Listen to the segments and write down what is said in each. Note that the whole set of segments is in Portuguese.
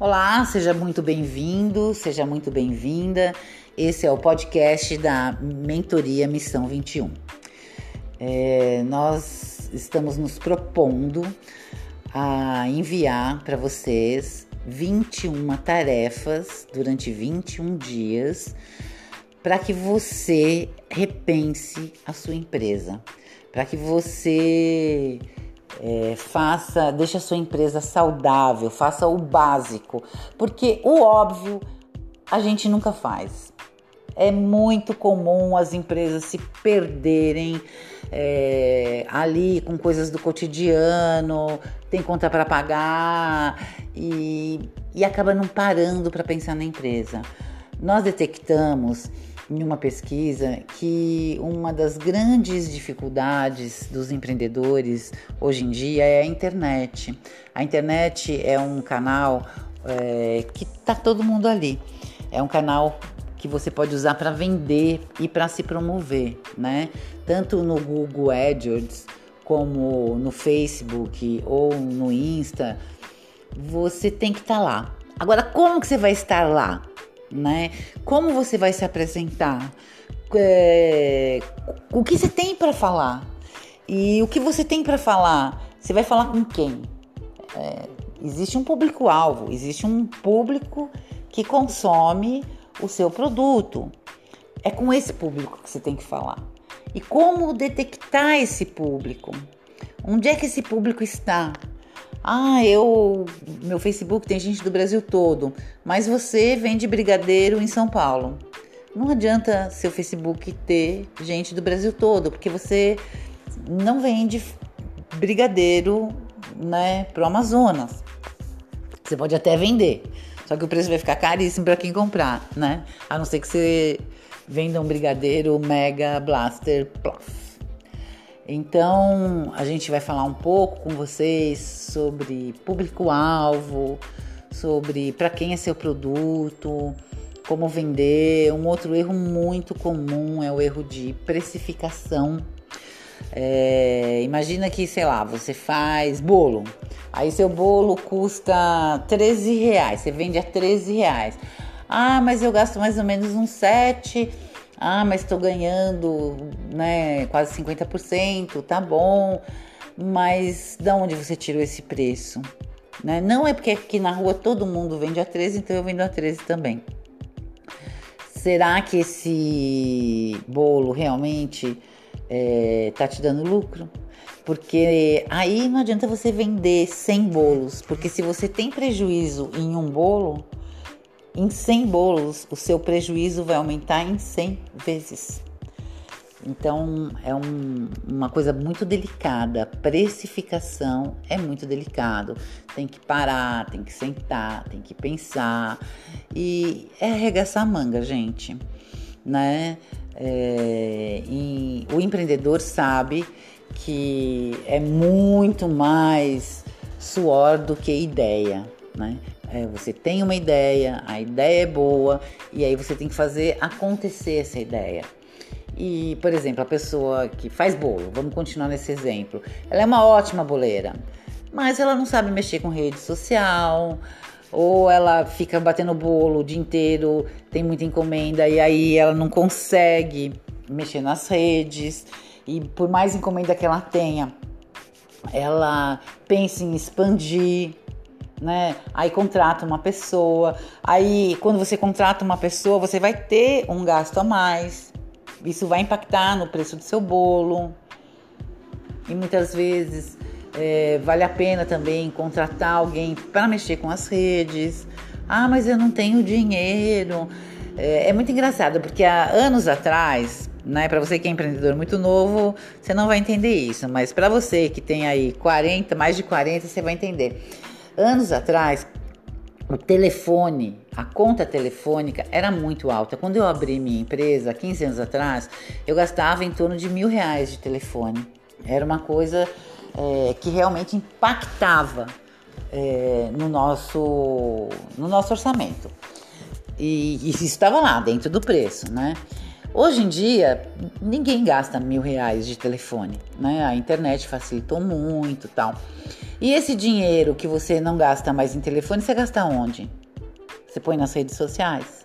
Olá, seja muito bem-vindo, seja muito bem-vinda. Esse é o podcast da Mentoria Missão 21. É, nós estamos nos propondo a enviar para vocês 21 tarefas durante 21 dias para que você repense a sua empresa, para que você é, faça, deixe a sua empresa saudável, faça o básico, porque o óbvio a gente nunca faz. É muito comum as empresas se perderem é, ali com coisas do cotidiano, tem conta para pagar e, e acaba não parando para pensar na empresa. Nós detectamos em uma pesquisa que uma das grandes dificuldades dos empreendedores hoje em dia é a internet. A internet é um canal é, que está todo mundo ali. É um canal que você pode usar para vender e para se promover, né? Tanto no Google AdWords como no Facebook ou no Insta, você tem que estar tá lá. Agora, como que você vai estar lá? Né? Como você vai se apresentar? É, o que você tem para falar? E o que você tem para falar? Você vai falar com quem? É, existe um público-alvo, existe um público que consome o seu produto. É com esse público que você tem que falar. E como detectar esse público? Onde é que esse público está? Ah, eu. Meu Facebook tem gente do Brasil todo, mas você vende brigadeiro em São Paulo. Não adianta seu Facebook ter gente do Brasil todo, porque você não vende brigadeiro né, pro Amazonas. Você pode até vender, só que o preço vai ficar caríssimo para quem comprar, né? A não ser que você venda um brigadeiro Mega Blaster Plus. Então, a gente vai falar um pouco com vocês sobre público-alvo, sobre para quem é seu produto, como vender. Um outro erro muito comum é o erro de precificação. É, imagina que, sei lá, você faz bolo. Aí seu bolo custa 13 reais, você vende a 13 reais. Ah, mas eu gasto mais ou menos uns 7 ah, mas estou ganhando né, quase 50%, tá bom. Mas de onde você tirou esse preço? Né? Não é porque aqui na rua todo mundo vende a 13, então eu vendo a 13 também. Será que esse bolo realmente é, tá te dando lucro? Porque aí não adianta você vender 100 bolos, porque se você tem prejuízo em um bolo, em 100 bolos, o seu prejuízo vai aumentar em 100 vezes. Então é um, uma coisa muito delicada. Precificação é muito delicado. Tem que parar, tem que sentar, tem que pensar e é arregaçar a manga, gente, né? É, o empreendedor sabe que é muito mais suor do que ideia, né? É, você tem uma ideia, a ideia é boa e aí você tem que fazer acontecer essa ideia. E, por exemplo, a pessoa que faz bolo, vamos continuar nesse exemplo, ela é uma ótima boleira, mas ela não sabe mexer com rede social, ou ela fica batendo bolo o dia inteiro, tem muita encomenda e aí ela não consegue mexer nas redes. E por mais encomenda que ela tenha, ela pensa em expandir né? Aí contrata uma pessoa. Aí quando você contrata uma pessoa, você vai ter um gasto a mais. Isso vai impactar no preço do seu bolo. E muitas vezes é, vale a pena também contratar alguém para mexer com as redes. Ah, mas eu não tenho dinheiro. É, é muito engraçado porque há anos atrás, né, para você que é empreendedor muito novo, você não vai entender isso, mas para você que tem aí 40, mais de 40, você vai entender. Anos atrás, o telefone, a conta telefônica era muito alta. Quando eu abri minha empresa, 15 anos atrás, eu gastava em torno de mil reais de telefone. Era uma coisa é, que realmente impactava é, no, nosso, no nosso orçamento. E, e isso estava lá, dentro do preço, né? Hoje em dia, ninguém gasta mil reais de telefone, né? A internet facilitou muito tal. E esse dinheiro que você não gasta mais em telefone, você gasta onde? Você põe nas redes sociais?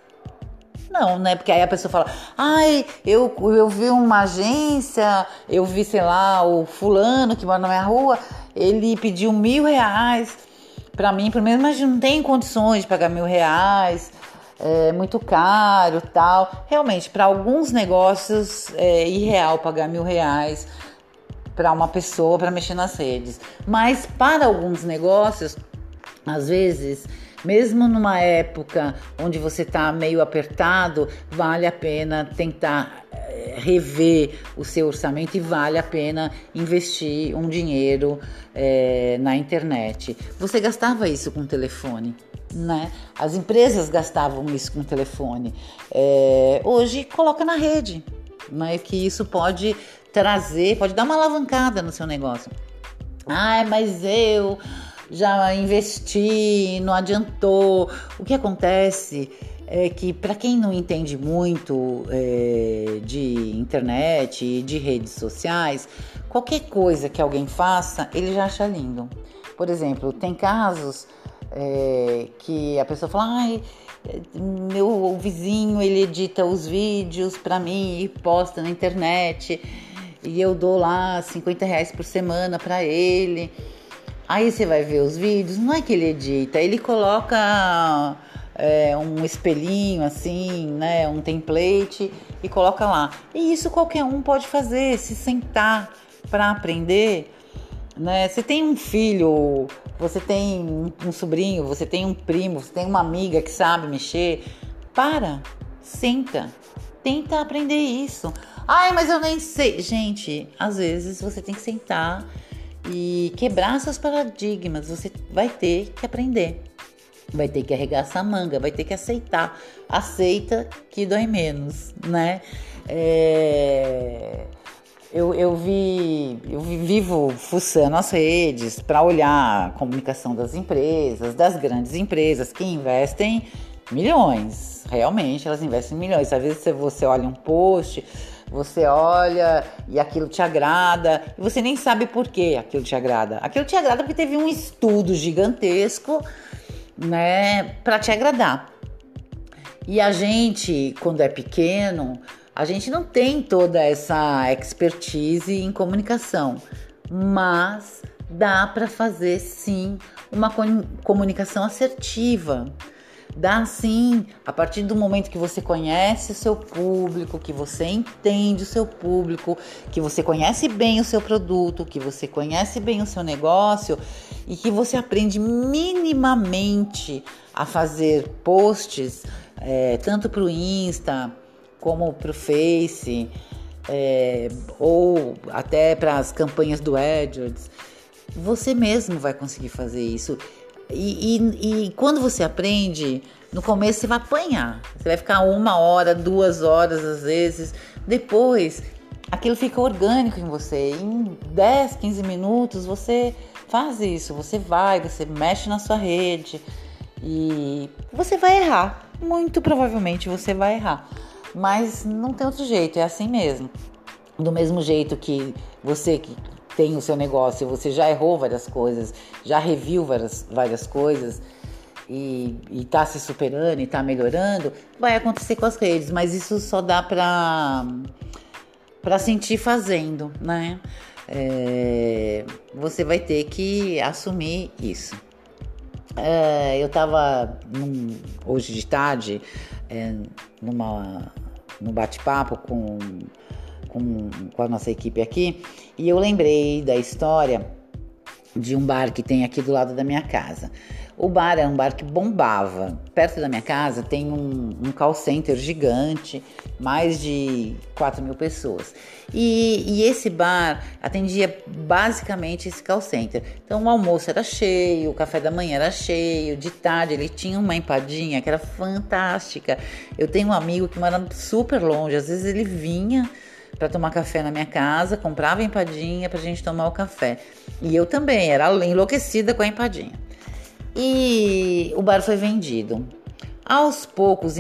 Não, né? Porque aí a pessoa fala: ai, eu, eu vi uma agência, eu vi, sei lá, o fulano que mora na minha rua, ele pediu mil reais para mim, pelo menos, mas não tem condições de pagar mil reais, é muito caro tal. Realmente, para alguns negócios é irreal pagar mil reais para uma pessoa para mexer nas redes, mas para alguns negócios, às vezes mesmo numa época onde você está meio apertado, vale a pena tentar eh, rever o seu orçamento e vale a pena investir um dinheiro é, na internet. Você gastava isso com telefone, né? As empresas gastavam isso com telefone. É, hoje coloca na rede, né? Que isso pode trazer, pode dar uma alavancada no seu negócio. Ah, mas eu já investi, não adiantou. O que acontece é que, para quem não entende muito é, de internet e de redes sociais, qualquer coisa que alguém faça, ele já acha lindo. Por exemplo, tem casos é, que a pessoa fala, ai, meu vizinho ele edita os vídeos para mim e posta na internet e eu dou lá 50 reais por semana para ele. Aí você vai ver os vídeos, não é que ele edita, ele coloca é, um espelhinho assim, né, um template e coloca lá. E isso qualquer um pode fazer, se sentar para aprender. Né? Você tem um filho, você tem um sobrinho, você tem um primo, você tem uma amiga que sabe mexer, para, senta, tenta aprender isso. Ai, mas eu nem sei. Gente, às vezes você tem que sentar e quebrar seus paradigmas. Você vai ter que aprender, vai ter que arregaçar a manga, vai ter que aceitar. Aceita que dói menos, né? É... Eu, eu vi, eu vivo fuçando as redes para olhar a comunicação das empresas, das grandes empresas que investem milhões. Realmente, elas investem milhões. Às vezes você olha um post, você olha e aquilo te agrada, e você nem sabe por que aquilo te agrada. Aquilo te agrada porque teve um estudo gigantesco, né, para te agradar. E a gente, quando é pequeno, a gente não tem toda essa expertise em comunicação, mas dá para fazer sim uma comunicação assertiva. Dá sim, a partir do momento que você conhece o seu público, que você entende o seu público, que você conhece bem o seu produto, que você conhece bem o seu negócio e que você aprende minimamente a fazer posts, é, tanto para o Insta como para o Face, é, ou até para as campanhas do AdWords, você mesmo vai conseguir fazer isso e, e, e, quando você aprende, no começo você vai apanhar. Você vai ficar uma hora, duas horas às vezes. Depois, aquilo fica orgânico em você. Em 10, 15 minutos você faz isso. Você vai, você mexe na sua rede e você vai errar. Muito provavelmente você vai errar. Mas não tem outro jeito, é assim mesmo. Do mesmo jeito que você que tem o seu negócio, você já errou várias coisas, já reviu várias, várias coisas e está se superando e está melhorando, vai acontecer com as redes, mas isso só dá para para sentir fazendo, né? É, você vai ter que assumir isso. É, eu estava hoje de tarde é, numa, num bate-papo com com, com a nossa equipe aqui e eu lembrei da história de um bar que tem aqui do lado da minha casa. O bar é um bar que bombava. Perto da minha casa tem um, um call center gigante, mais de 4 mil pessoas. E, e, esse bar atendia basicamente esse call center. Então o almoço era cheio, o café da manhã era cheio, de tarde ele tinha uma empadinha que era fantástica. Eu tenho um amigo que mora super longe, às vezes ele vinha para tomar café na minha casa, comprava empadinha para a gente tomar o café. E eu também era enlouquecida com a empadinha. E o bar foi vendido. Aos poucos,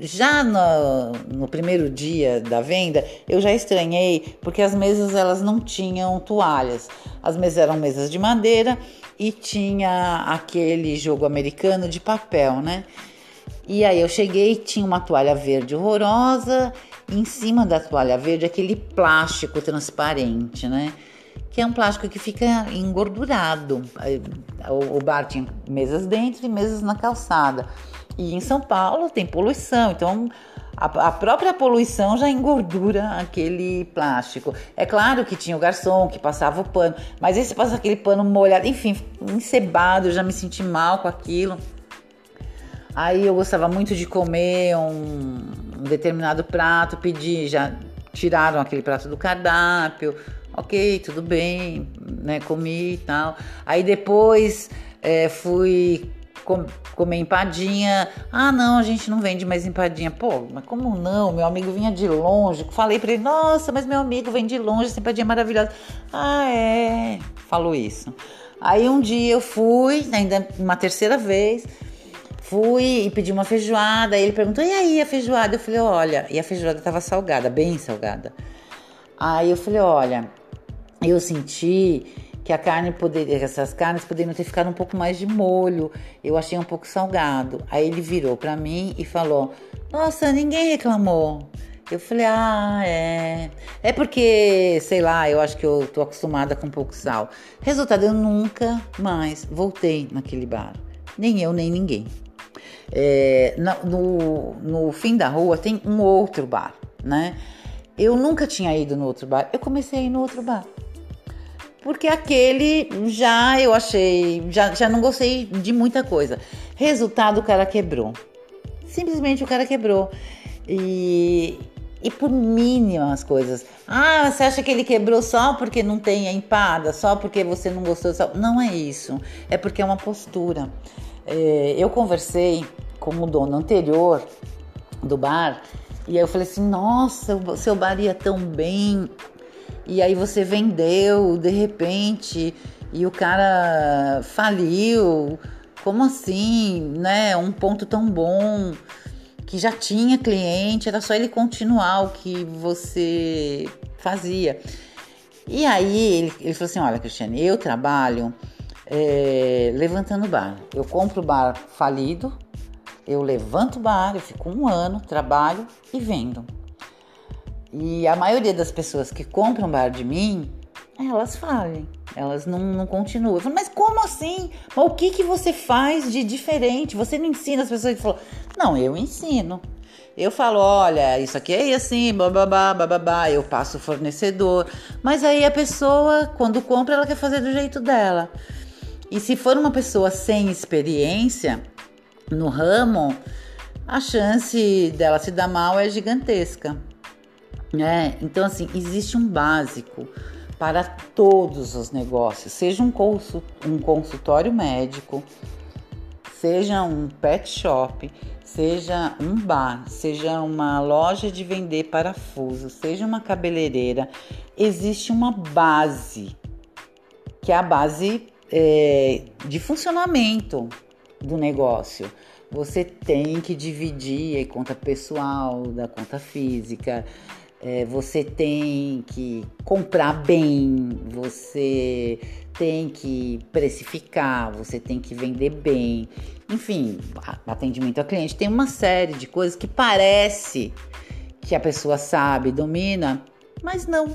já no, no, primeiro dia da venda, eu já estranhei porque as mesas elas não tinham toalhas. As mesas eram mesas de madeira e tinha aquele jogo americano de papel, né? E aí eu cheguei, tinha uma toalha verde horrorosa, em cima da toalha verde aquele plástico transparente, né? Que é um plástico que fica engordurado. O bar tinha mesas dentro e mesas na calçada. E em São Paulo tem poluição, então a, própria poluição já engordura aquele plástico. É claro que tinha o garçom que passava o pano, mas esse passa aquele pano molhado, enfim, encebado, eu já me senti mal com aquilo. Aí eu gostava muito de comer um, um determinado prato, pedi, já tiraram aquele prato do cardápio, ok, tudo bem, né? Comi e tal. Aí depois é, fui com, comer empadinha. Ah, não, a gente não vende mais empadinha. Pô, mas como não? Meu amigo vinha de longe. Falei para ele, nossa, mas meu amigo vem de longe, essa empadinha é maravilhosa. Ah, é. Falou isso. Aí um dia eu fui, ainda uma terceira vez, fui e pedi uma feijoada. Ele perguntou, e aí a feijoada? Eu falei, olha, e a feijoada tava salgada, bem salgada. Aí eu falei, olha, eu senti que a carne poderia, essas carnes poderiam ter ficado um pouco mais de molho. Eu achei um pouco salgado. Aí ele virou para mim e falou: "Nossa, ninguém reclamou". Eu falei: "Ah, é. É porque, sei lá, eu acho que eu tô acostumada com pouco sal". Resultado, eu nunca mais voltei naquele bar. Nem eu, nem ninguém. É, no, no fim da rua tem um outro bar, né? Eu nunca tinha ido no outro bar. Eu comecei a ir no outro bar porque aquele já eu achei, já, já não gostei de muita coisa. Resultado, o cara quebrou. Simplesmente o cara quebrou. E, e por mínimas coisas. Ah, você acha que ele quebrou só porque não tem a empada, só porque você não gostou? Só... Não é isso. É porque é uma postura. É, eu conversei com o dono anterior do bar e aí eu falei assim: nossa, o seu bar ia tão bem e aí você vendeu de repente e o cara faliu. Como assim, né? Um ponto tão bom que já tinha cliente, era só ele continuar o que você fazia. E aí ele, ele falou assim: Olha, Cristiane, eu trabalho é, levantando bar. Eu compro bar falido, eu levanto bar, eu fico um ano, trabalho e vendo. E a maioria das pessoas que compram bar de mim, elas falem, elas não, não continuam. Eu falo, mas como assim? Mas o que, que você faz de diferente? Você não ensina as pessoas? Ele não, eu ensino. Eu falo, olha, isso aqui é assim, bababá, bababá, eu passo o fornecedor. Mas aí a pessoa, quando compra, ela quer fazer do jeito dela. E se for uma pessoa sem experiência no ramo, a chance dela se dar mal é gigantesca. É, então, assim, existe um básico para todos os negócios, seja um, um consultório médico, seja um pet shop, seja um bar, seja uma loja de vender parafuso, seja uma cabeleireira, existe uma base, que é a base é, de funcionamento do negócio. Você tem que dividir a conta pessoal da conta física é, você tem que comprar bem, você tem que precificar, você tem que vender bem. Enfim, atendimento ao cliente tem uma série de coisas que parece que a pessoa sabe, domina, mas não,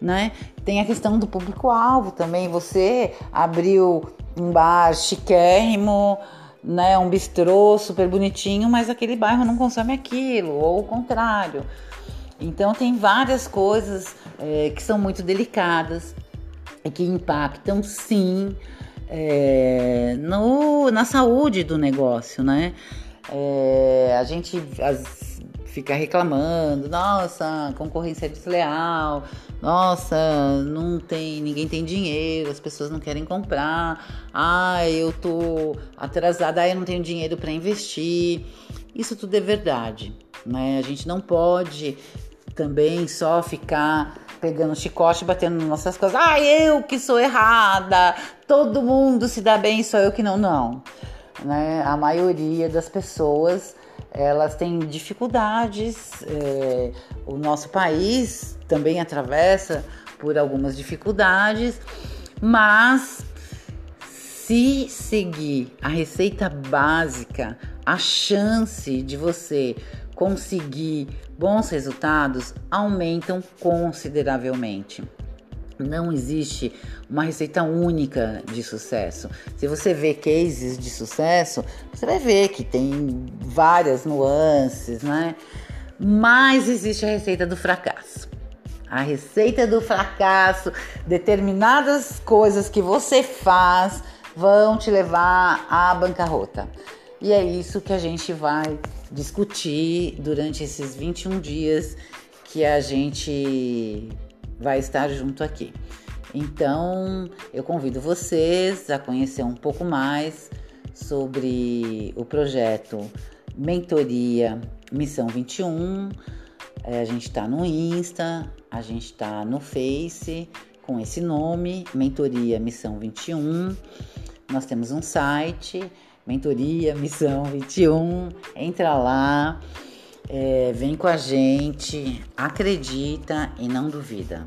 né? Tem a questão do público-alvo também. Você abriu um bar chiquérrimo, né? Um bistrô super bonitinho, mas aquele bairro não consome aquilo, ou o contrário. Então tem várias coisas é, que são muito delicadas e que impactam sim é, no, na saúde do negócio, né? É, a gente as, fica reclamando, nossa, concorrência desleal, nossa, não tem, ninguém tem dinheiro, as pessoas não querem comprar, ah, eu tô atrasada, ah, eu não tenho dinheiro para investir. Isso tudo é verdade, né? A gente não pode também só ficar pegando chicote batendo nas nossas coisas. Ah, eu que sou errada, todo mundo se dá bem, só eu que não. Não. né, a maioria das pessoas elas têm dificuldades. É, o nosso país também atravessa por algumas dificuldades, mas se seguir a receita básica, a chance de você conseguir bons resultados aumentam consideravelmente. Não existe uma receita única de sucesso. Se você vê cases de sucesso, você vai ver que tem várias nuances, né? Mas existe a receita do fracasso. A receita do fracasso, determinadas coisas que você faz vão te levar à bancarrota. E é isso que a gente vai discutir durante esses 21 dias que a gente vai estar junto aqui. Então, eu convido vocês a conhecer um pouco mais sobre o projeto Mentoria Missão 21. É, a gente está no Insta, a gente está no Face com esse nome, Mentoria Missão 21. Nós temos um site, Mentoria Missão 21. Entra lá. É, vem com a gente, acredita e não duvida.